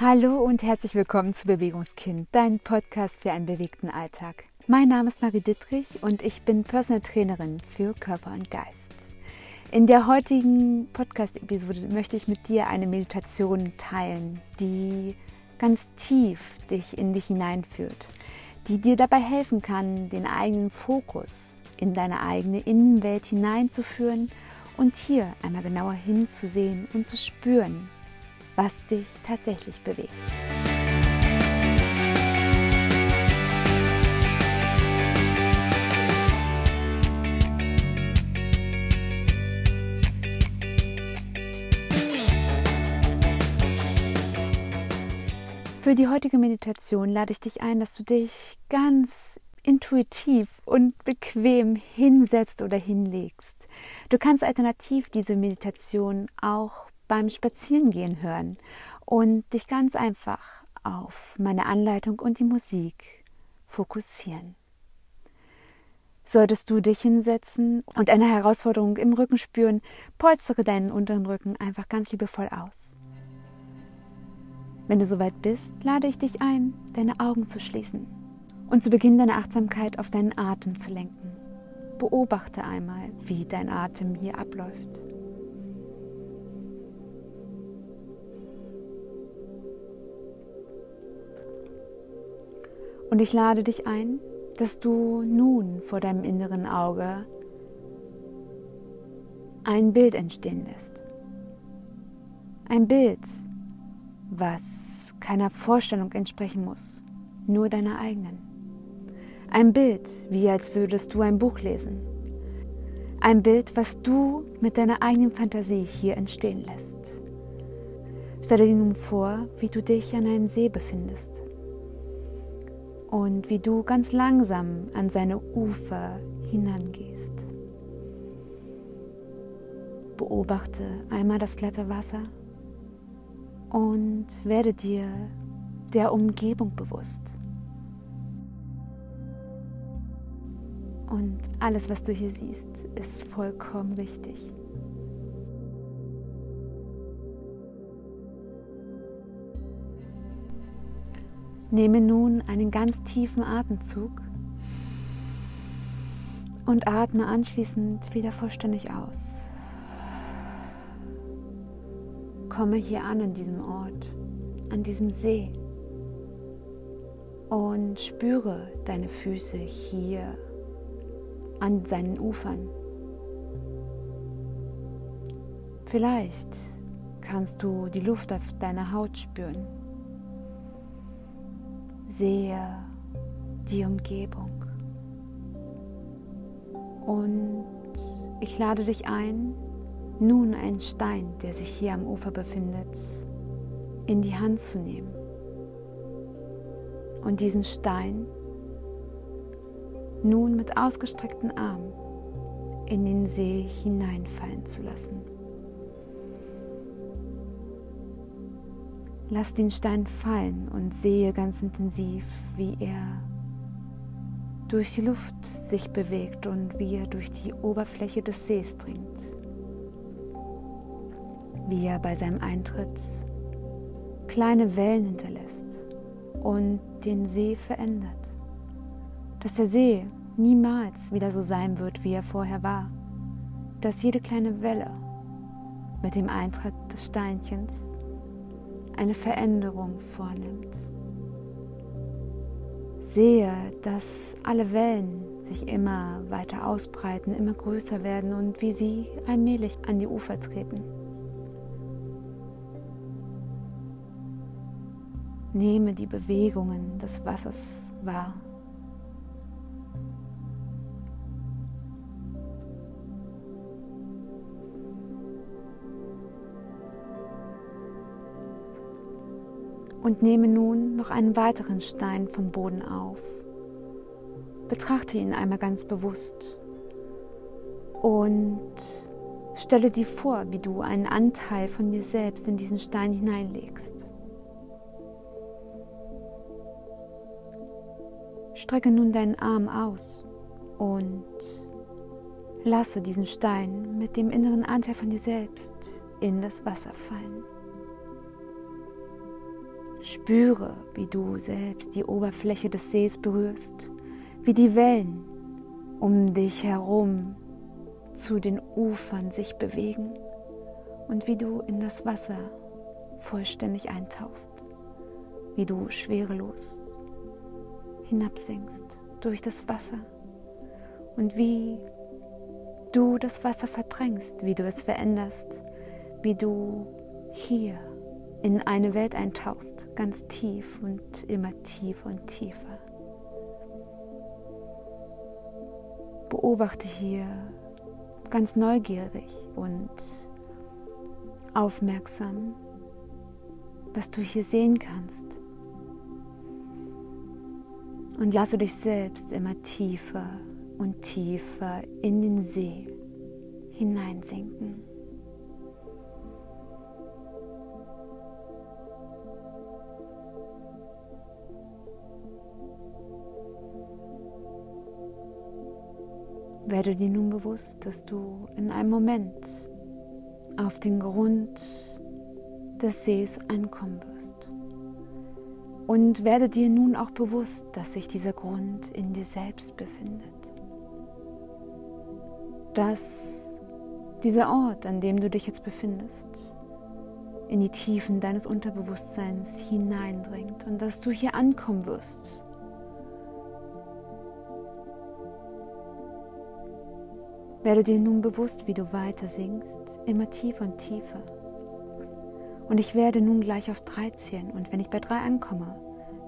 Hallo und herzlich willkommen zu Bewegungskind, dein Podcast für einen bewegten Alltag. Mein Name ist Marie Dittrich und ich bin Personal Trainerin für Körper und Geist. In der heutigen Podcast-Episode möchte ich mit dir eine Meditation teilen, die ganz tief dich in dich hineinführt, die dir dabei helfen kann, den eigenen Fokus in deine eigene Innenwelt hineinzuführen und hier einmal genauer hinzusehen und zu spüren, was dich tatsächlich bewegt. Für die heutige Meditation lade ich dich ein, dass du dich ganz intuitiv und bequem hinsetzt oder hinlegst. Du kannst alternativ diese Meditation auch beim Spazierengehen hören und dich ganz einfach auf meine Anleitung und die Musik fokussieren. Solltest du dich hinsetzen und eine Herausforderung im Rücken spüren, polstere deinen unteren Rücken einfach ganz liebevoll aus. Wenn du soweit bist, lade ich dich ein, deine Augen zu schließen und zu Beginn deine Achtsamkeit auf deinen Atem zu lenken. Beobachte einmal, wie dein Atem hier abläuft. Und ich lade dich ein, dass du nun vor deinem inneren Auge ein Bild entstehen lässt. Ein Bild, was keiner Vorstellung entsprechen muss, nur deiner eigenen. Ein Bild, wie als würdest du ein Buch lesen. Ein Bild, was du mit deiner eigenen Fantasie hier entstehen lässt. Stelle dir nun vor, wie du dich an einem See befindest und wie du ganz langsam an seine Ufer hinangehst. Beobachte einmal das glatte Wasser und werde dir der Umgebung bewusst. Und alles, was du hier siehst, ist vollkommen richtig. Nehme nun einen ganz tiefen Atemzug und atme anschließend wieder vollständig aus. Komme hier an an diesem Ort, an diesem See und spüre deine Füße hier an seinen Ufern. Vielleicht kannst du die Luft auf deiner Haut spüren. Sehe die Umgebung. Und ich lade dich ein, nun einen Stein, der sich hier am Ufer befindet, in die Hand zu nehmen. Und diesen Stein nun mit ausgestreckten Armen in den See hineinfallen zu lassen. Lass den Stein fallen und sehe ganz intensiv, wie er durch die Luft sich bewegt und wie er durch die Oberfläche des Sees dringt. Wie er bei seinem Eintritt kleine Wellen hinterlässt und den See verändert. Dass der See niemals wieder so sein wird, wie er vorher war. Dass jede kleine Welle mit dem Eintritt des Steinchens eine Veränderung vornimmt. Sehe, dass alle Wellen sich immer weiter ausbreiten, immer größer werden und wie sie allmählich an die Ufer treten. Nehme die Bewegungen des Wassers wahr. Und nehme nun noch einen weiteren Stein vom Boden auf. Betrachte ihn einmal ganz bewusst und stelle dir vor, wie du einen Anteil von dir selbst in diesen Stein hineinlegst. Strecke nun deinen Arm aus und lasse diesen Stein mit dem inneren Anteil von dir selbst in das Wasser fallen. Spüre, wie du selbst die Oberfläche des Sees berührst, wie die Wellen um dich herum zu den Ufern sich bewegen und wie du in das Wasser vollständig eintauchst, wie du schwerelos hinabsinkst durch das Wasser und wie du das Wasser verdrängst, wie du es veränderst, wie du hier in eine Welt eintauchst, ganz tief und immer tiefer und tiefer. Beobachte hier ganz neugierig und aufmerksam, was du hier sehen kannst. Und lasse dich selbst immer tiefer und tiefer in den See hineinsinken. Werde dir nun bewusst, dass du in einem Moment auf den Grund des Sees ankommen wirst. Und werde dir nun auch bewusst, dass sich dieser Grund in dir selbst befindet. Dass dieser Ort, an dem du dich jetzt befindest, in die Tiefen deines Unterbewusstseins hineindringt und dass du hier ankommen wirst Werde dir nun bewusst, wie du weiter singst, immer tiefer und tiefer. Und ich werde nun gleich auf drei zählen und wenn ich bei drei ankomme,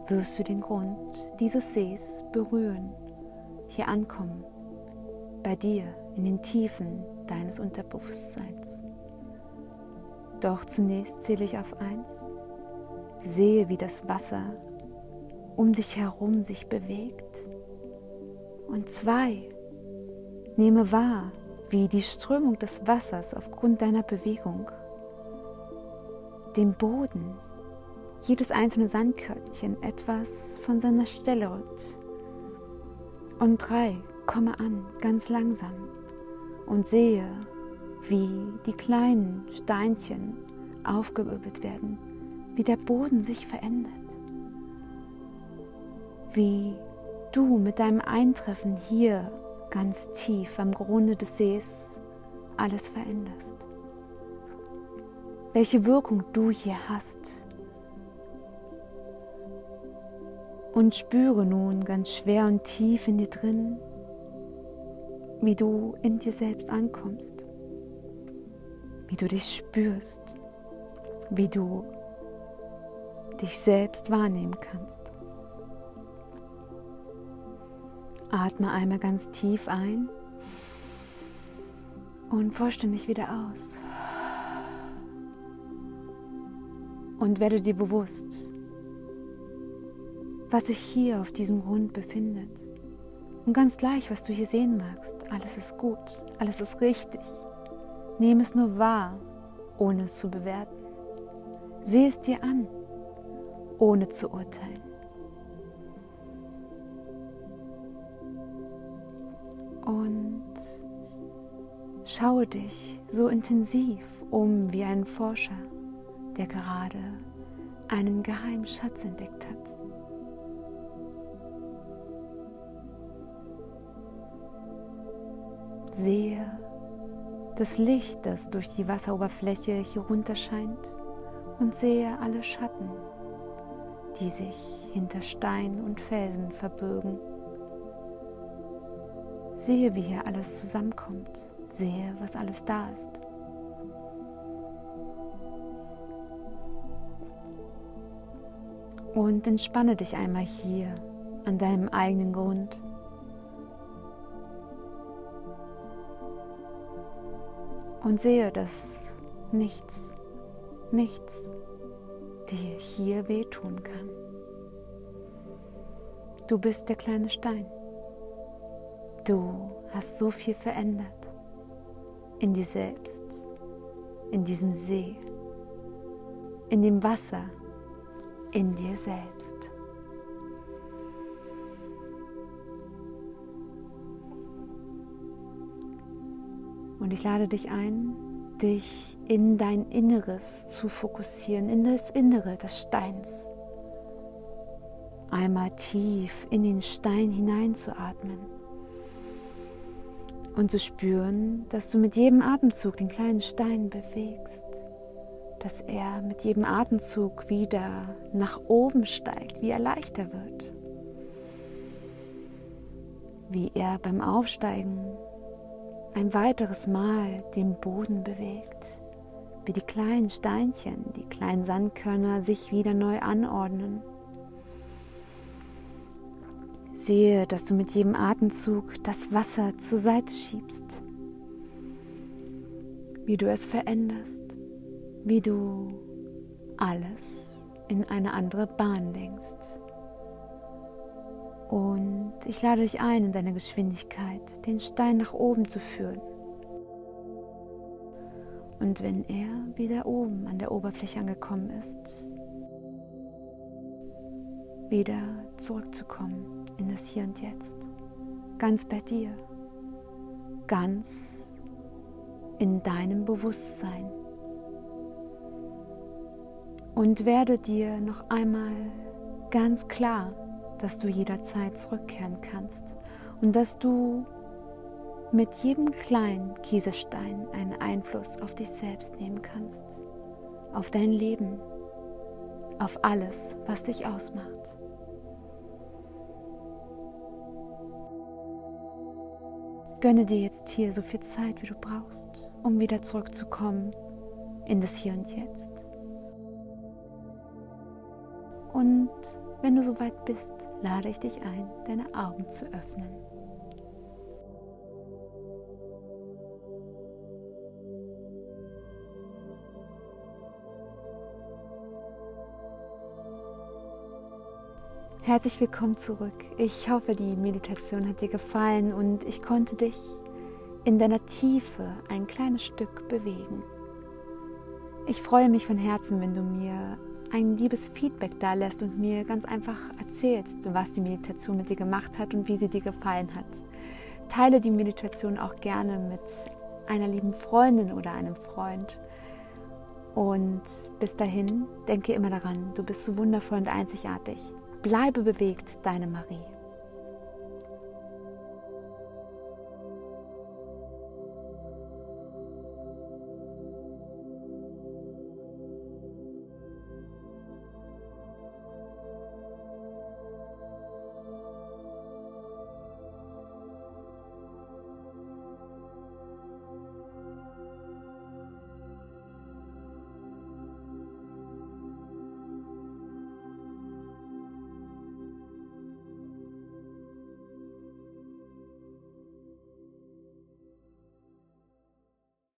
wirst du den Grund dieses Sees berühren, hier ankommen, bei dir in den Tiefen deines Unterbewusstseins. Doch zunächst zähle ich auf eins, sehe, wie das Wasser um dich herum sich bewegt. Und zwei, Nehme wahr, wie die Strömung des Wassers aufgrund deiner Bewegung den Boden, jedes einzelne Sandkörnchen etwas von seiner Stelle rückt. Und drei, komme an, ganz langsam und sehe, wie die kleinen Steinchen aufgewirbelt werden, wie der Boden sich verändert, wie du mit deinem Eintreffen hier ganz tief am Grunde des Sees alles veränderst. Welche Wirkung du hier hast. Und spüre nun ganz schwer und tief in dir drin, wie du in dir selbst ankommst, wie du dich spürst, wie du dich selbst wahrnehmen kannst. Atme einmal ganz tief ein und vollständig wieder aus. Und werde dir bewusst, was sich hier auf diesem Grund befindet. Und ganz gleich, was du hier sehen magst, alles ist gut, alles ist richtig. Nehme es nur wahr, ohne es zu bewerten. Sieh es dir an, ohne zu urteilen. Und schaue dich so intensiv um wie ein Forscher, der gerade einen geheimen Schatz entdeckt hat. Sehe das Licht, das durch die Wasseroberfläche hier runterscheint und sehe alle Schatten, die sich hinter Stein und Felsen verbirgen. Sehe, wie hier alles zusammenkommt. Sehe, was alles da ist. Und entspanne dich einmal hier an deinem eigenen Grund. Und sehe, dass nichts, nichts dir hier wehtun kann. Du bist der kleine Stein. Du hast so viel verändert in dir selbst, in diesem See, in dem Wasser, in dir selbst. Und ich lade dich ein, dich in dein Inneres zu fokussieren, in das Innere des Steins, einmal tief in den Stein hineinzuatmen und zu spüren, dass du mit jedem Atemzug den kleinen Stein bewegst, dass er mit jedem Atemzug wieder nach oben steigt, wie er leichter wird, wie er beim Aufsteigen ein weiteres Mal den Boden bewegt, wie die kleinen Steinchen, die kleinen Sandkörner sich wieder neu anordnen Sehe, dass du mit jedem Atemzug das Wasser zur Seite schiebst, wie du es veränderst, wie du alles in eine andere Bahn lenkst. Und ich lade dich ein, in deiner Geschwindigkeit den Stein nach oben zu führen. Und wenn er wieder oben an der Oberfläche angekommen ist, wieder zurückzukommen in das Hier und Jetzt, ganz bei dir, ganz in deinem Bewusstsein. Und werde dir noch einmal ganz klar, dass du jederzeit zurückkehren kannst und dass du mit jedem kleinen Kieselstein einen Einfluss auf dich selbst nehmen kannst, auf dein Leben, auf alles, was dich ausmacht. Gönne dir jetzt hier so viel Zeit, wie du brauchst, um wieder zurückzukommen in das Hier und Jetzt. Und wenn du soweit bist, lade ich dich ein, deine Augen zu öffnen. Herzlich willkommen zurück. Ich hoffe, die Meditation hat dir gefallen und ich konnte dich in deiner Tiefe ein kleines Stück bewegen. Ich freue mich von Herzen, wenn du mir ein liebes Feedback da lässt und mir ganz einfach erzählst, was die Meditation mit dir gemacht hat und wie sie dir gefallen hat. Teile die Meditation auch gerne mit einer lieben Freundin oder einem Freund. Und bis dahin, denke immer daran, du bist so wundervoll und einzigartig. Bleibe bewegt, deine Marie.